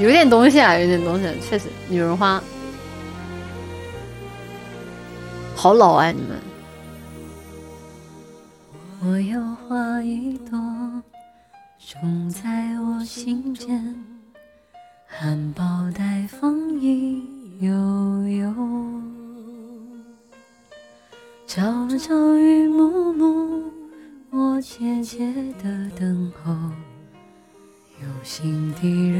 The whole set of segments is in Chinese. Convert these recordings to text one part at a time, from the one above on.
有点东西啊，有点东西，确实。女人花，好老啊，你们。我有花一朵，种在我心间，含苞待放意悠悠。朝朝与暮暮，我切切的等候，有心的人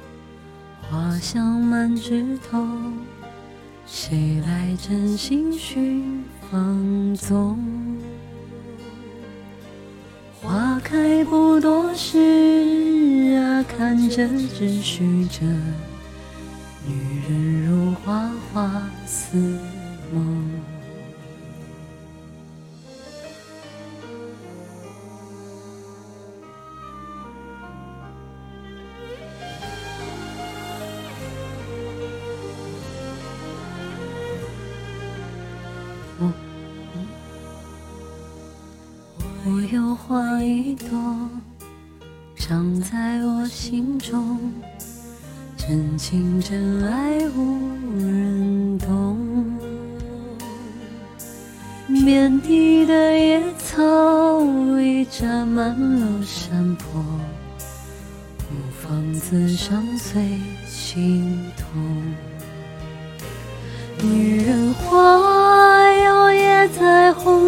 花香满枝头，谁来真心寻芳踪？花开不多时啊，看着只许着，女人如花花似梦。我有花一朵，长在我心中，真情真爱无人懂。遍地的野草已占满了山坡，孤芳自赏最心痛。女人花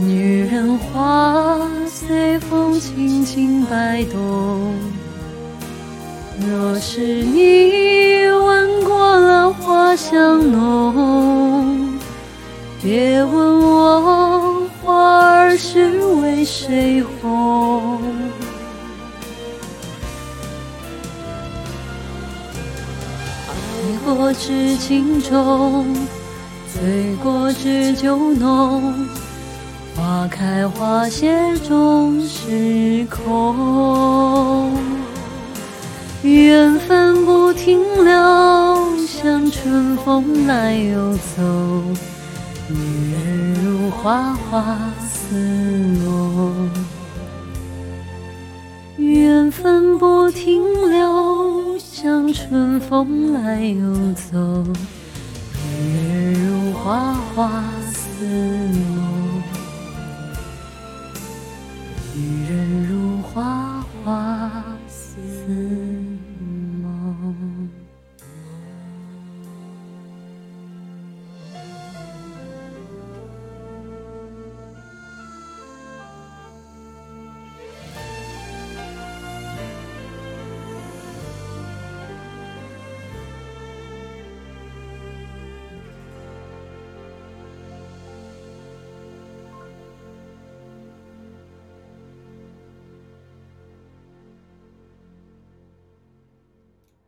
女人花。随风轻轻摆动。若是你闻过了花香浓，别问我花儿是为谁红。爱过知情重，醉过知酒浓。花开花谢终是空，缘分不停留，像春风来又走。女人如花花似梦，缘分不停留，像春风来又走。女人如花花。